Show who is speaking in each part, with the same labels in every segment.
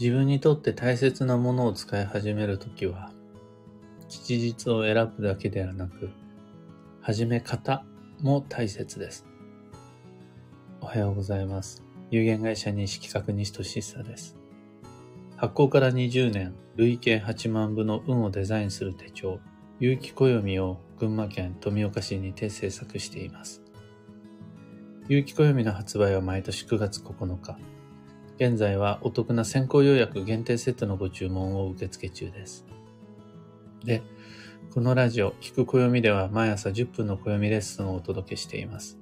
Speaker 1: 自分にとって大切なものを使い始めるときは、吉日を選ぶだけではなく、始め方も大切です。おはようございます。有限会社認識確認としさです。発行から20年、累計8万部の運をデザインする手帳、有機暦を群馬県富岡市にて制作しています。有機暦の発売は毎年9月9日。現在はお得な先行予約限定セットのご注文を受付中です。で、このラジオ、聞く暦では毎朝10分の暦レッスンをお届けしています。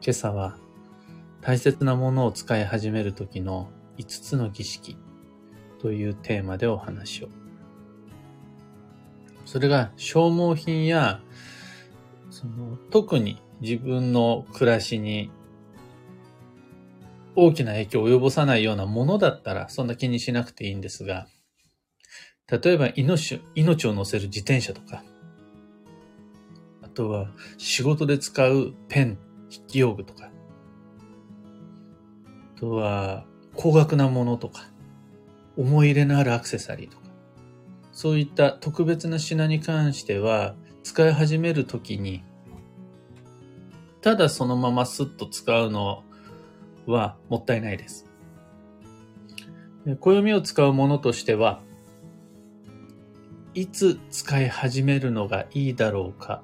Speaker 1: 今朝は、大切なものを使い始める時の5つの儀式というテーマでお話を。それが消耗品や、その特に自分の暮らしに大きな影響を及ぼさないようなものだったら、そんな気にしなくていいんですが、例えば命命を乗せる自転車とか、あとは仕事で使うペン、筆記用具とか、あとは高額なものとか、思い入れのあるアクセサリーとか、そういった特別な品に関しては、使い始めるときに、ただそのままスッと使うのはもったいないです。暦を使うものとしては、いつ使い始めるのがいいだろうか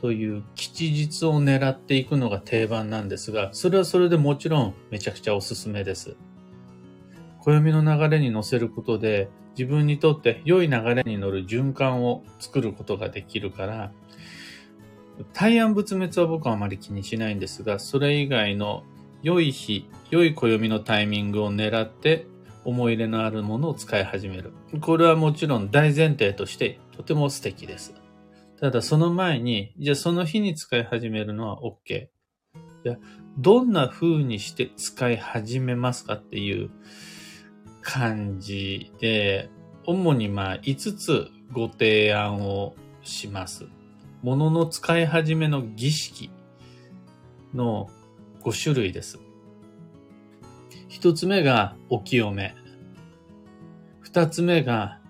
Speaker 1: という吉日を狙っていくのが定番なんですが、それはそれでもちろんめちゃくちゃおすすめです。暦の流れに乗せることで自分にとって良い流れに乗る循環を作ることができるから、大安仏滅は僕はあまり気にしないんですが、それ以外の良い日、良い暦のタイミングを狙って思い入れのあるものを使い始める。これはもちろん大前提としてとても素敵です。ただその前に、じゃあその日に使い始めるのは OK。じゃあどんな風にして使い始めますかっていう感じで、主にまあ5つご提案をします。ものの使い始めの儀式の5種類です。一つ目がお清め。二つ目が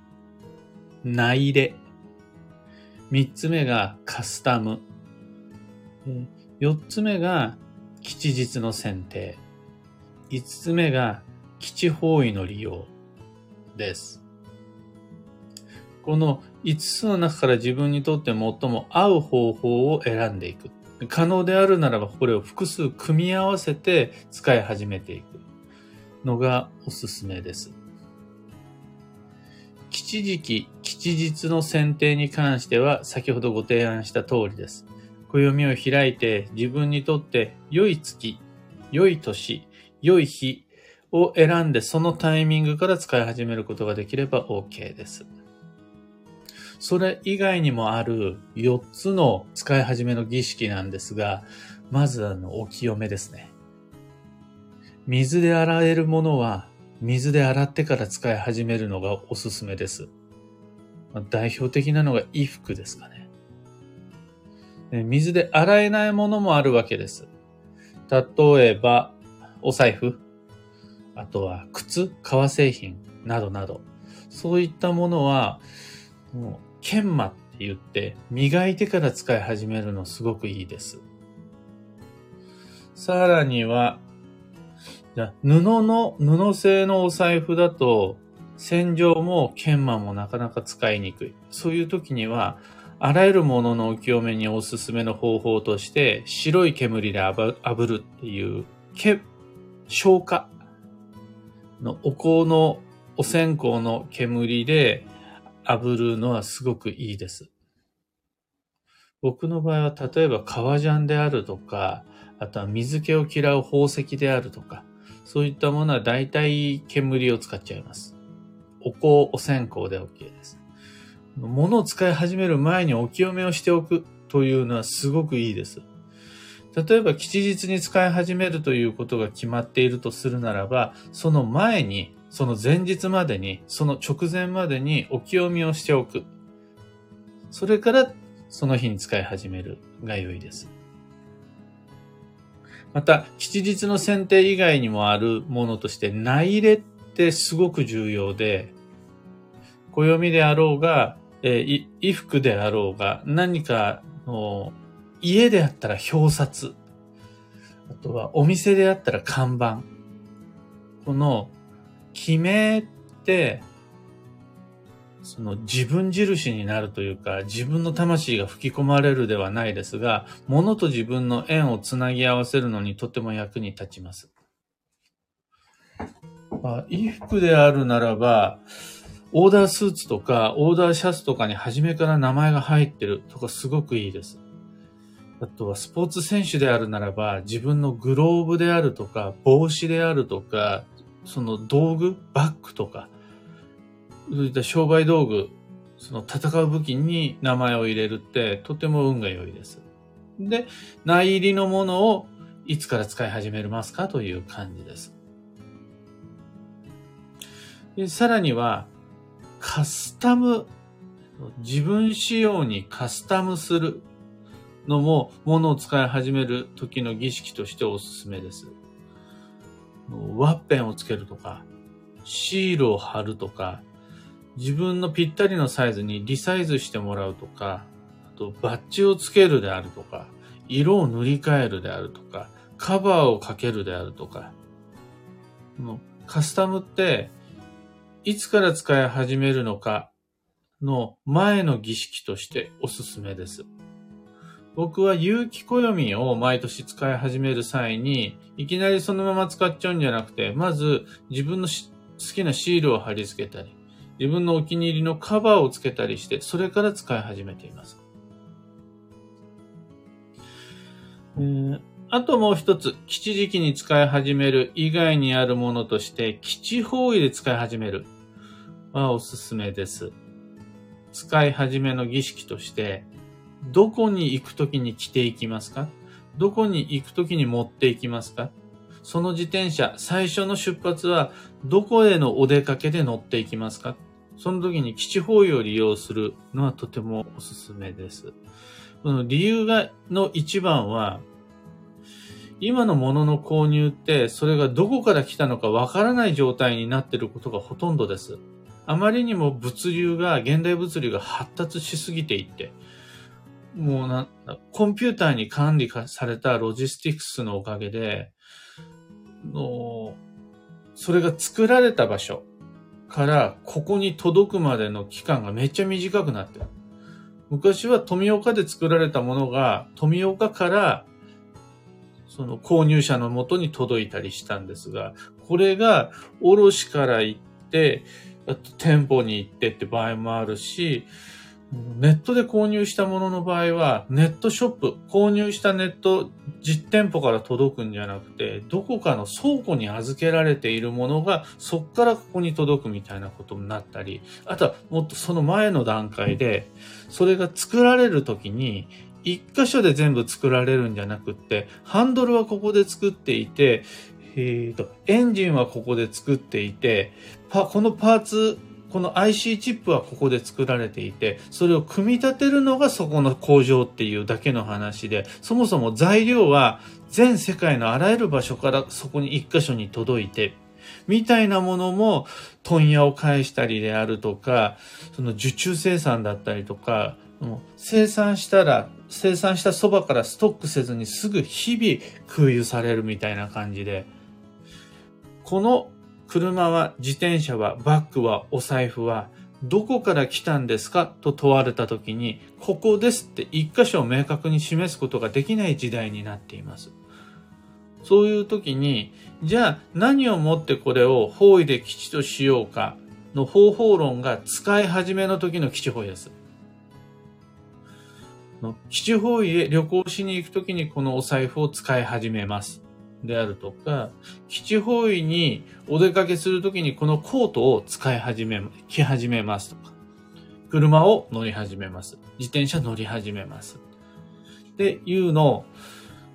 Speaker 1: 内入れ。三つ目がカスタム。四つ目が吉日の選定。五つ目が基地方位の利用です。この5つの中から自分にとって最も合う方法を選んでいく。可能であるならばこれを複数組み合わせて使い始めていくのがおすすめです。吉時期、吉日の選定に関しては先ほどご提案した通りです。暦を開いて自分にとって良い月、良い年、良い日を選んでそのタイミングから使い始めることができれば OK です。それ以外にもある4つの使い始めの儀式なんですが、まずあの、お清めですね。水で洗えるものは、水で洗ってから使い始めるのがおすすめです。代表的なのが衣服ですかね。水で洗えないものもあるわけです。例えば、お財布、あとは靴、革製品などなど、そういったものは、研磨って言って、磨いてから使い始めるのすごくいいです。さらには、布の、布製のお財布だと、洗浄も研磨もなかなか使いにくい。そういう時には、あらゆるものの浮世目におすすめの方法として、白い煙で炙るっていう、け、消火のお香のお線香の煙で炙るのはすごくいいです。僕の場合は例えば革ジャンであるとか、あとは水気を嫌う宝石であるとか、そういったものは大体煙を使っちゃいます。お香、お線香で OK です。物を使い始める前にお清めをしておくというのはすごくいいです。例えば吉日に使い始めるということが決まっているとするならば、その前にその前日までに、その直前までにお清めをしておく。それからその日に使い始めるが良いです。また、吉日の選定以外にもあるものとして、内入れっってすごく重要で、暦であろうが、えー衣服であろうが、何かの家であったら表札、あとはお店であったら看板。この決めって、その自分印になるというか、自分の魂が吹き込まれるではないですが、物と自分の縁をつなぎ合わせるのにとても役に立ちます。まあ、衣服であるならば、オーダースーツとか、オーダーシャツとかに初めから名前が入ってるとかすごくいいです。あとはスポーツ選手であるならば、自分のグローブであるとか、帽子であるとか、その道具、バッグとか、そういった商売道具、その戦う武器に名前を入れるってとても運が良いです。で、内入りのものをいつから使い始めますかという感じです。でさらには、カスタム、自分仕様にカスタムするのも、ものを使い始める時の儀式としておすすめです。ワッペンをつけるとか、シールを貼るとか、自分のぴったりのサイズにリサイズしてもらうとか、あとバッジをつけるであるとか、色を塗り替えるであるとか、カバーをかけるであるとか、カスタムって、いつから使い始めるのかの前の儀式としておすすめです。僕は有機暦を毎年使い始める際に、いきなりそのまま使っちゃうんじゃなくて、まず自分の好きなシールを貼り付けたり、自分のお気に入りのカバーをつけたりして、それから使い始めています。えーあともう一つ、吉時期に使い始める以外にあるものとして、吉方位で使い始めるはおすすめです。使い始めの儀式として、どこに行くときに着ていきますか？どこに行くときに持っていきますか？その自転車、最初の出発は、どこへのお出かけで乗っていきますか？その時に基地方位を利用するのはとてもおすすめです。その理由が、の一番は、今のものの購入って、それがどこから来たのかわからない状態になっていることがほとんどです。あまりにも物流が、現代物流が発達しすぎていって、もうなんだ、コンピューターに管理されたロジスティクスのおかげで、のそれが作られた場所からここに届くまでの期間がめっちゃ短くなってる。昔は富岡で作られたものが富岡からその購入者の元に届いたりしたんですが、これが卸から行って、あと店舗に行ってって場合もあるし、ネットで購入したものの場合は、ネットショップ、購入したネット実店舗から届くんじゃなくて、どこかの倉庫に預けられているものが、そっからここに届くみたいなことになったり、あとはもっとその前の段階で、それが作られるときに、一箇所で全部作られるんじゃなくって、ハンドルはここで作っていて、えーと、エンジンはここで作っていて、パこのパーツ、この IC チップはここで作られていて、それを組み立てるのがそこの工場っていうだけの話で、そもそも材料は全世界のあらゆる場所からそこに一箇所に届いて、みたいなものも問屋を介したりであるとか、その受注生産だったりとか、生産したら、生産したそばからストックせずにすぐ日々空輸されるみたいな感じで、この車は、自転車は、バッグは、お財布は、どこから来たんですかと問われたときに、ここですって一箇所を明確に示すことができない時代になっています。そういう時に、じゃあ何をもってこれを方位で基地としようかの方法論が使い始めの時の基地方位です。基地方位へ旅行しに行く時にこのお財布を使い始めます。であるとか、基地方位にお出かけするときにこのコートを使い始め、着始めますとか、車を乗り始めます。自転車乗り始めます。っていうの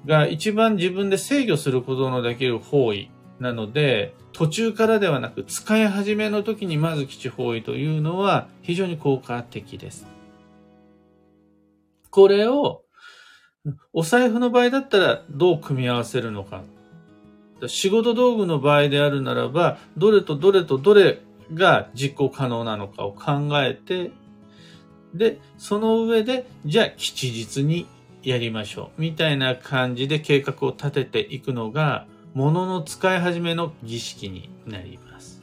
Speaker 1: が一番自分で制御することのできる方位なので、途中からではなく使い始めの時にまず基地方位というのは非常に効果的です。これをお財布の場合だったらどう組み合わせるのか。仕事道具の場合であるならば、どれとどれとどれが実行可能なのかを考えて、で、その上で、じゃあ吉日にやりましょう。みたいな感じで計画を立てていくのが、物の使い始めの儀式になります。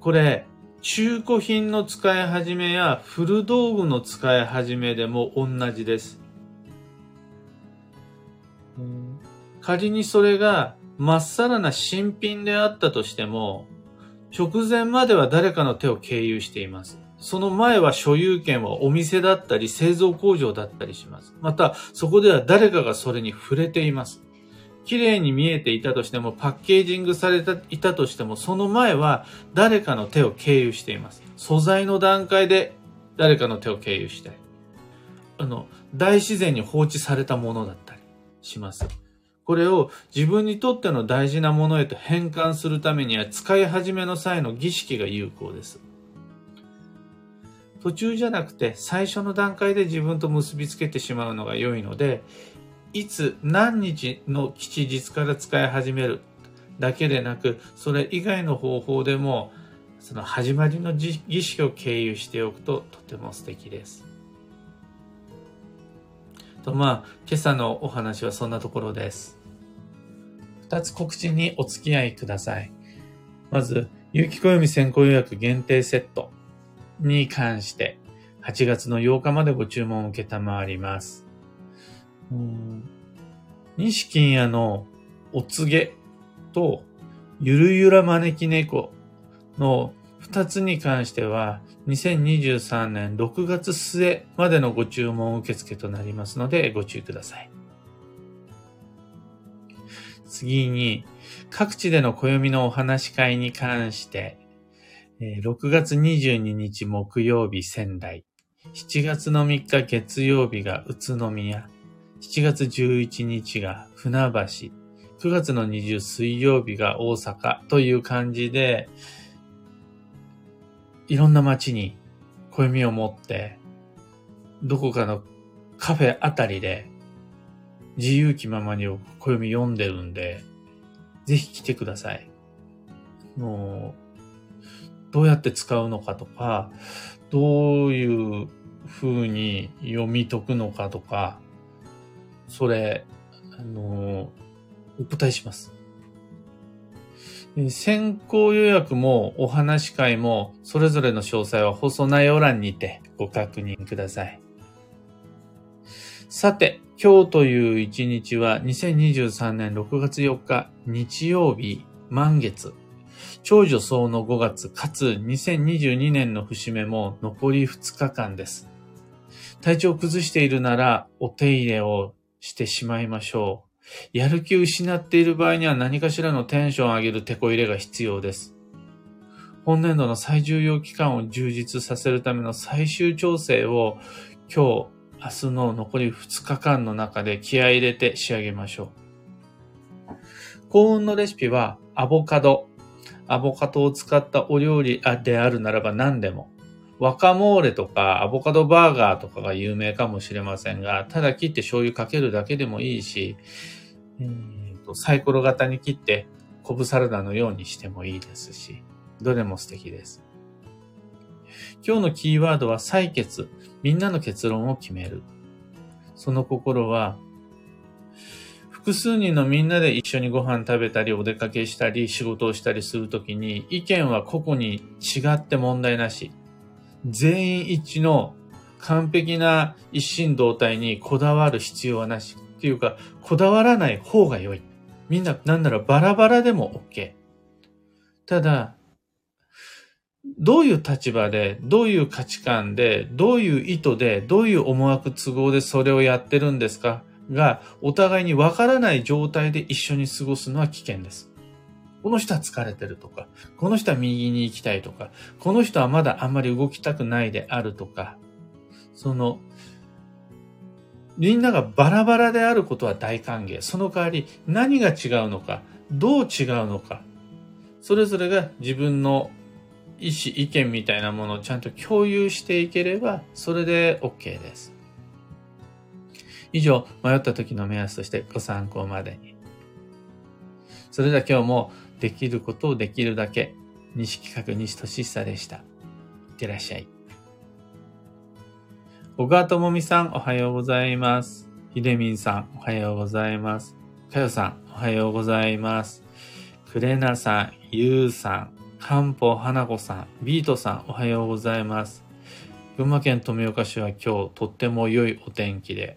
Speaker 1: これ、中古品の使い始めや古道具の使い始めでも同じです。仮にそれがまっさらな新品であったとしても、直前までは誰かの手を経由しています。その前は所有権はお店だったり製造工場だったりします。また、そこでは誰かがそれに触れています。綺麗に見えていたとしても、パッケージングされていたとしても、その前は誰かの手を経由しています。素材の段階で誰かの手を経由したい。あの、大自然に放置されたものだったりします。これを自分にとっての大事なものへと変換するためには使い始めの際の儀式が有効です。途中じゃなくて最初の段階で自分と結びつけてしまうのが良いので、いつ何日の吉日から使い始めるだけでなく、それ以外の方法でも、その始まりの儀式を経由しておくととても素敵です。と、まあ、今朝のお話はそんなところです。二つ告知にお付き合いください。まず、有機暦先行予約限定セットに関して、8月の8日までご注文を受けたまわります。西金屋のお告げとゆるゆら招き猫の二つに関しては2023年6月末までのご注文受付となりますのでご注意ください。次に各地での暦のお話し会に関して6月22日木曜日仙台7月の3日月曜日が宇都宮7月11日が船橋、9月の20水曜日が大阪という感じで、いろんな街に暦を持って、どこかのカフェあたりで自由気ままに暦読んでるんで、ぜひ来てください。もう、どうやって使うのかとか、どういう風に読み解くのかとか、それ、あの、お答えします。先行予約もお話し会もそれぞれの詳細は放送内容欄にてご確認ください。さて、今日という一日は2023年6月4日日曜日満月。長女層の5月かつ2022年の節目も残り2日間です。体調を崩しているならお手入れをしてしまいましょう。やる気を失っている場合には何かしらのテンションを上げるテこ入れが必要です。本年度の最重要期間を充実させるための最終調整を今日、明日の残り2日間の中で気合入れて仕上げましょう。幸運のレシピはアボカド。アボカドを使ったお料理であるならば何でも。ワカモーレとかアボカドバーガーとかが有名かもしれませんが、ただ切って醤油かけるだけでもいいし、えーと、サイコロ型に切ってコブサラダのようにしてもいいですし、どれも素敵です。今日のキーワードは採決。みんなの結論を決める。その心は、複数人のみんなで一緒にご飯食べたり、お出かけしたり、仕事をしたりするときに、意見は個々に違って問題なし。全員一致の完璧な一心同体にこだわる必要はなし。っていうか、こだわらない方が良い。みんな、なんならバラバラでも OK。ただ、どういう立場で、どういう価値観で、どういう意図で、どういう思惑都合でそれをやってるんですかが、お互いにわからない状態で一緒に過ごすのは危険です。この人は疲れてるとか、この人は右に行きたいとか、この人はまだあんまり動きたくないであるとか、その、みんながバラバラであることは大歓迎。その代わり何が違うのか、どう違うのか、それぞれが自分の意思、意見みたいなものをちゃんと共有していければ、それで OK です。以上、迷った時の目安としてご参考までに。それでは今日もできることをできるだけ、西企画西俊久でした。いってらっしゃい。小川智美さん、おはようございます。ひでみんさん、おはようございます。かよさん、おはようございます。くれなさん、ゆうさん、かんぽはなこさん、ビートさん、おはようございます。群馬県富岡市は今日とっても良いお天気で、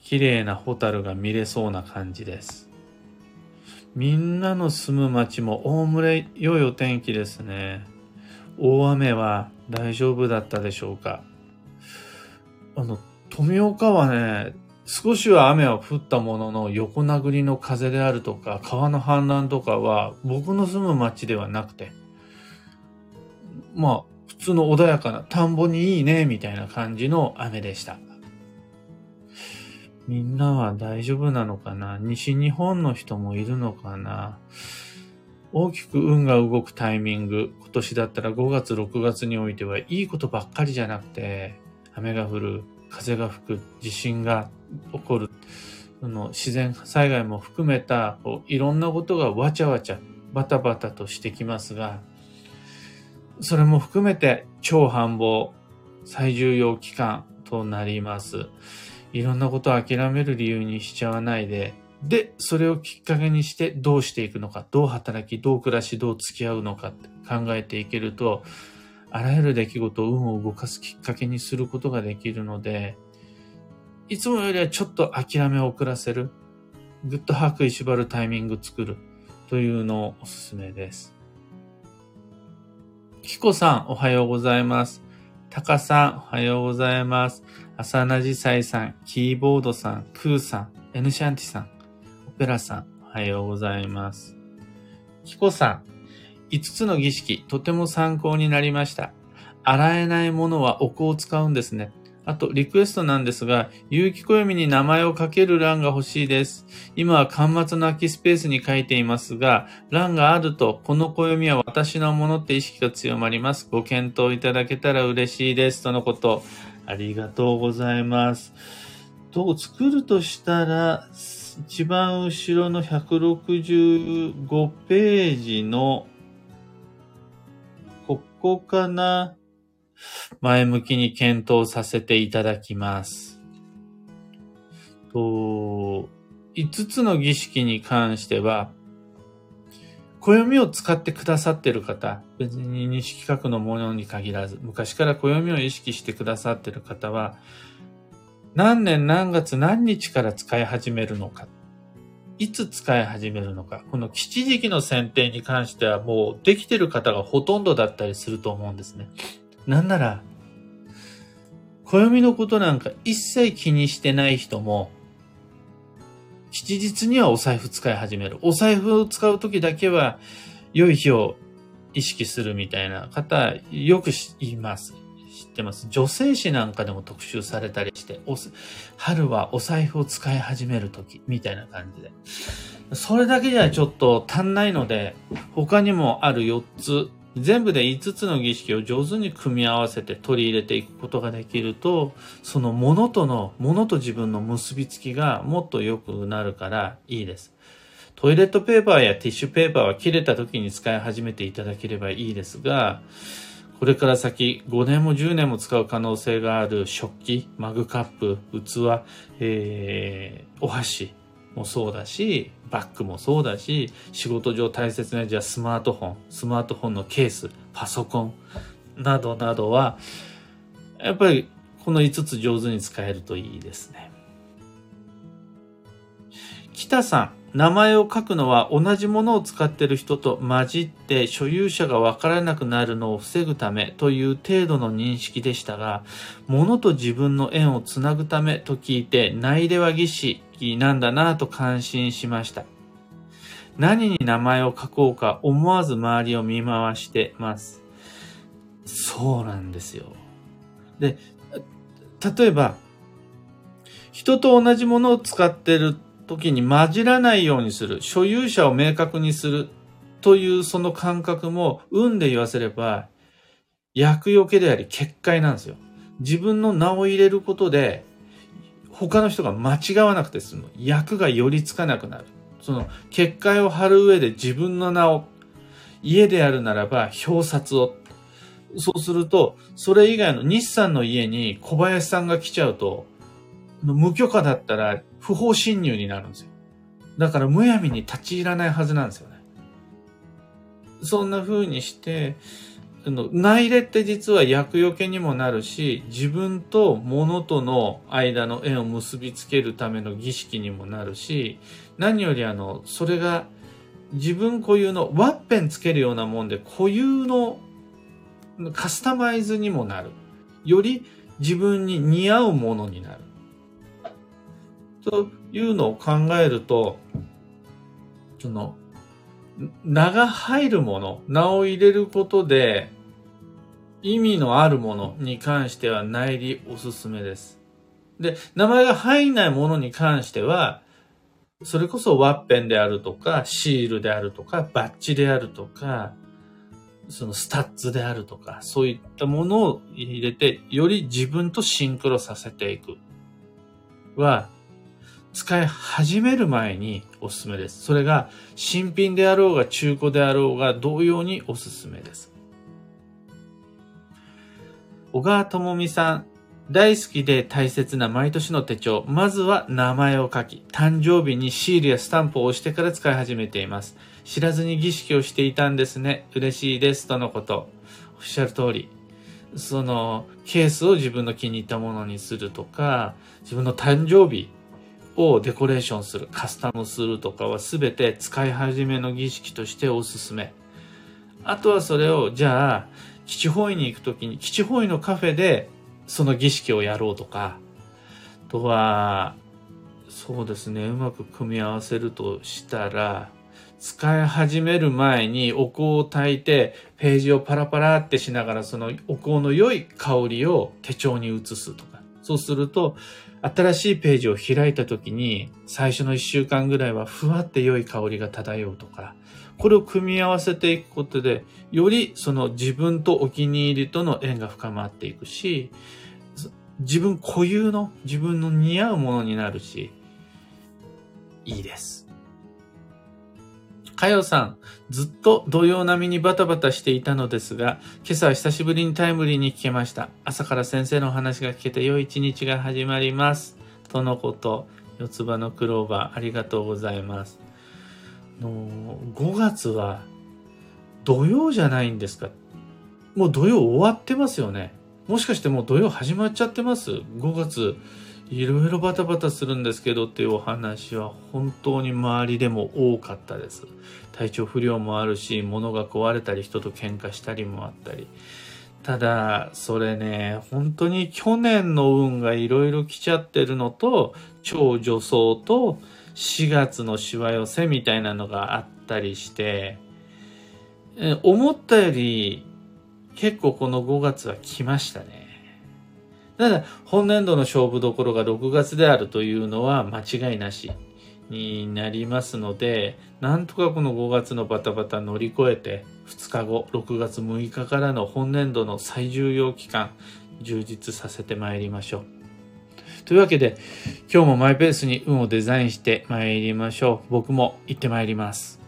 Speaker 1: 綺麗なホタルが見れそうな感じです。みんなの住む町もおおむね良いお天気ですね。大雨は大丈夫だったでしょうかあの、富岡はね、少しは雨は降ったものの横殴りの風であるとか川の氾濫とかは僕の住む町ではなくて、まあ普通の穏やかな田んぼにいいねみたいな感じの雨でした。みんなは大丈夫なのかな？西日本の人もいるのかな？大きく運が動くタイミング、今年だったら5月、6月においてはいいことばっかりじゃなくて、雨が降る、風が吹く、地震が起こる、その自然災害も含めたこういろんなことがわちゃわちゃ、バタバタとしてきますが、それも含めて超繁忙、最重要期間となります。いろんなことを諦める理由にしちゃわないで、で、それをきっかけにしてどうしていくのか、どう働き、どう暮らし、どう付き合うのかって考えていけると、あらゆる出来事を運を動かすきっかけにすることができるので、いつもよりはちょっと諦めを遅らせる。ぐっと吐く縛るタイミング作る。というのをおすすめです。キコさん、おはようございます。タカさん、おはようございます。アサナジサイさん、キーボードさん、クーさん、エヌシャンティさん、オペラさん、おはようございます。キコさん、5つの儀式、とても参考になりました。洗えないものはお香を使うんですね。あと、リクエストなんですが、有機暦に名前を書ける欄が欲しいです。今は端末の空きスペースに書いていますが、欄があると、この暦は私のものって意識が強まります。ご検討いただけたら嬉しいです。とのこと。ありがとうございます。と、作るとしたら、一番後ろの165ページの、ここかな？前向きに検討させていただきます。と、5つの儀式に関しては、暦を使ってくださってる方、別に西企画のものに限らず、昔から暦を意識してくださってる方は、何年何月何日から使い始めるのか、いつ使い始めるのか、この基地時期の選定に関してはもうできてる方がほとんどだったりすると思うんですね。なんなら、暦のことなんか一切気にしてない人も、吉日にはお財布使い始める。お財布を使う時だけは良い日を意識するみたいな方、よく言います。知ってます？女性誌なんかでも特集されたりして、春はお財布を使い始める時みたいな感じで。それだけじゃちょっと足んないので、他にもある4つ全部で5つの儀式を上手に組み合わせて取り入れていくことができると、そのものとの、ものと自分の結びつきがもっと良くなるからいいです。トイレットペーパーやティッシュペーパーは切れた時に使い始めていただければいいですが、これから先5年も10年も使う可能性がある食器、マグカップ、器、えー、お箸もそうだし、バッグもそうだし、仕事上大切なじゃあスマートフォン、スマートフォンのケース、パソコンなどなどは、やっぱりこの5つ上手に使えるといいですね。北さん、名前を書くのは同じものを使っている人と混じって所有者がわからなくなるのを防ぐためという程度の認識でしたが、物と自分の縁をつなぐためと聞いて内では儀式なんだなぁと感心しました。何に名前を書こうか思わず周りを見回してます。そうなんですよ。で、例えば、人と同じものを使ってる時に混じらないようにする、所有者を明確にするというその感覚も、運で言わせれば、厄除けであり、結界なんですよ。自分の名を入れることで、他の人が間違わなくて済む。役が寄りつかなくなる。その、結界を張る上で自分の名を、家であるならば表札を。そうすると、それ以外の日産の家に小林さんが来ちゃうと、無許可だったら不法侵入になるんですよ。だからむやみに立ち入らないはずなんですよね。そんな風にして、あの内入れって実は厄除けにもなるし、自分と物との間の縁を結びつけるための儀式にもなるし、何よりあの、それが自分固有のワッペンつけるようなもんで固有のカスタマイズにもなる。より自分に似合うものになる。というのを考えると、その、名が入るもの、名を入れることで、意味のあるものに関しては内裏おすすめです。で、名前が入んないものに関しては、それこそワッペンであるとか、シールであるとか、バッジであるとか、そのスタッズであるとか、そういったものを入れて、より自分とシンクロさせていく。は、使い始める前におすすめです。それが新品であろうが中古であろうが同様におすすめです。小川智美さん、大好きで大切な毎年の手帳。まずは名前を書き、誕生日にシールやスタンプを押してから使い始めています。知らずに儀式をしていたんですね。嬉しいです。とのこと。おっしゃる通り。その、ケースを自分の気に入ったものにするとか、自分の誕生日をデコレーションする、カスタムするとかは全て使い始めの儀式としておすすめ。あとはそれを、じゃあ、基地方位に行くときに、基地方位のカフェでその儀式をやろうとか、あとは、そうですね、うまく組み合わせるとしたら、使い始める前にお香を炊いて、ページをパラパラってしながら、そのお香の良い香りを手帳に移すとか。そうすると、新しいページを開いた時に、最初の一週間ぐらいはふわって良い香りが漂うとか、これを組み合わせていくことで、よりその自分とお気に入りとの縁が深まっていくし、自分固有の自分の似合うものになるし、いいです。かよさん、ずっと土曜並みにバタバタしていたのですが、今朝は久しぶりにタイムリーに聞けました。朝から先生のお話が聞けて良い一日が始まります。とのこと、四つ葉のクローバー、ありがとうございます。の5月は土曜じゃないんですか？もう土曜終わってますよね。もしかしてもう土曜始まっちゃってます ?5 月いろいろバタバタするんですけどっていうお話は本当に周りでも多かったです。体調不良もあるし、物が壊れたり人と喧嘩したりもあったり。ただ、それね、本当に去年の運がいろいろ来ちゃってるのと、超女装と4月のしわ寄せみたいなのがあったりして、思ったより結構この5月は来ましたね。ただ、本年度の勝負どころが6月であるというのは間違いなしになりますので、なんとかこの5月のバタバタ乗り越えて、2日後、6月6日からの本年度の最重要期間、充実させてまいりましょう。というわけで、今日もマイペースに運をデザインしてまいりましょう。僕も行ってまいります。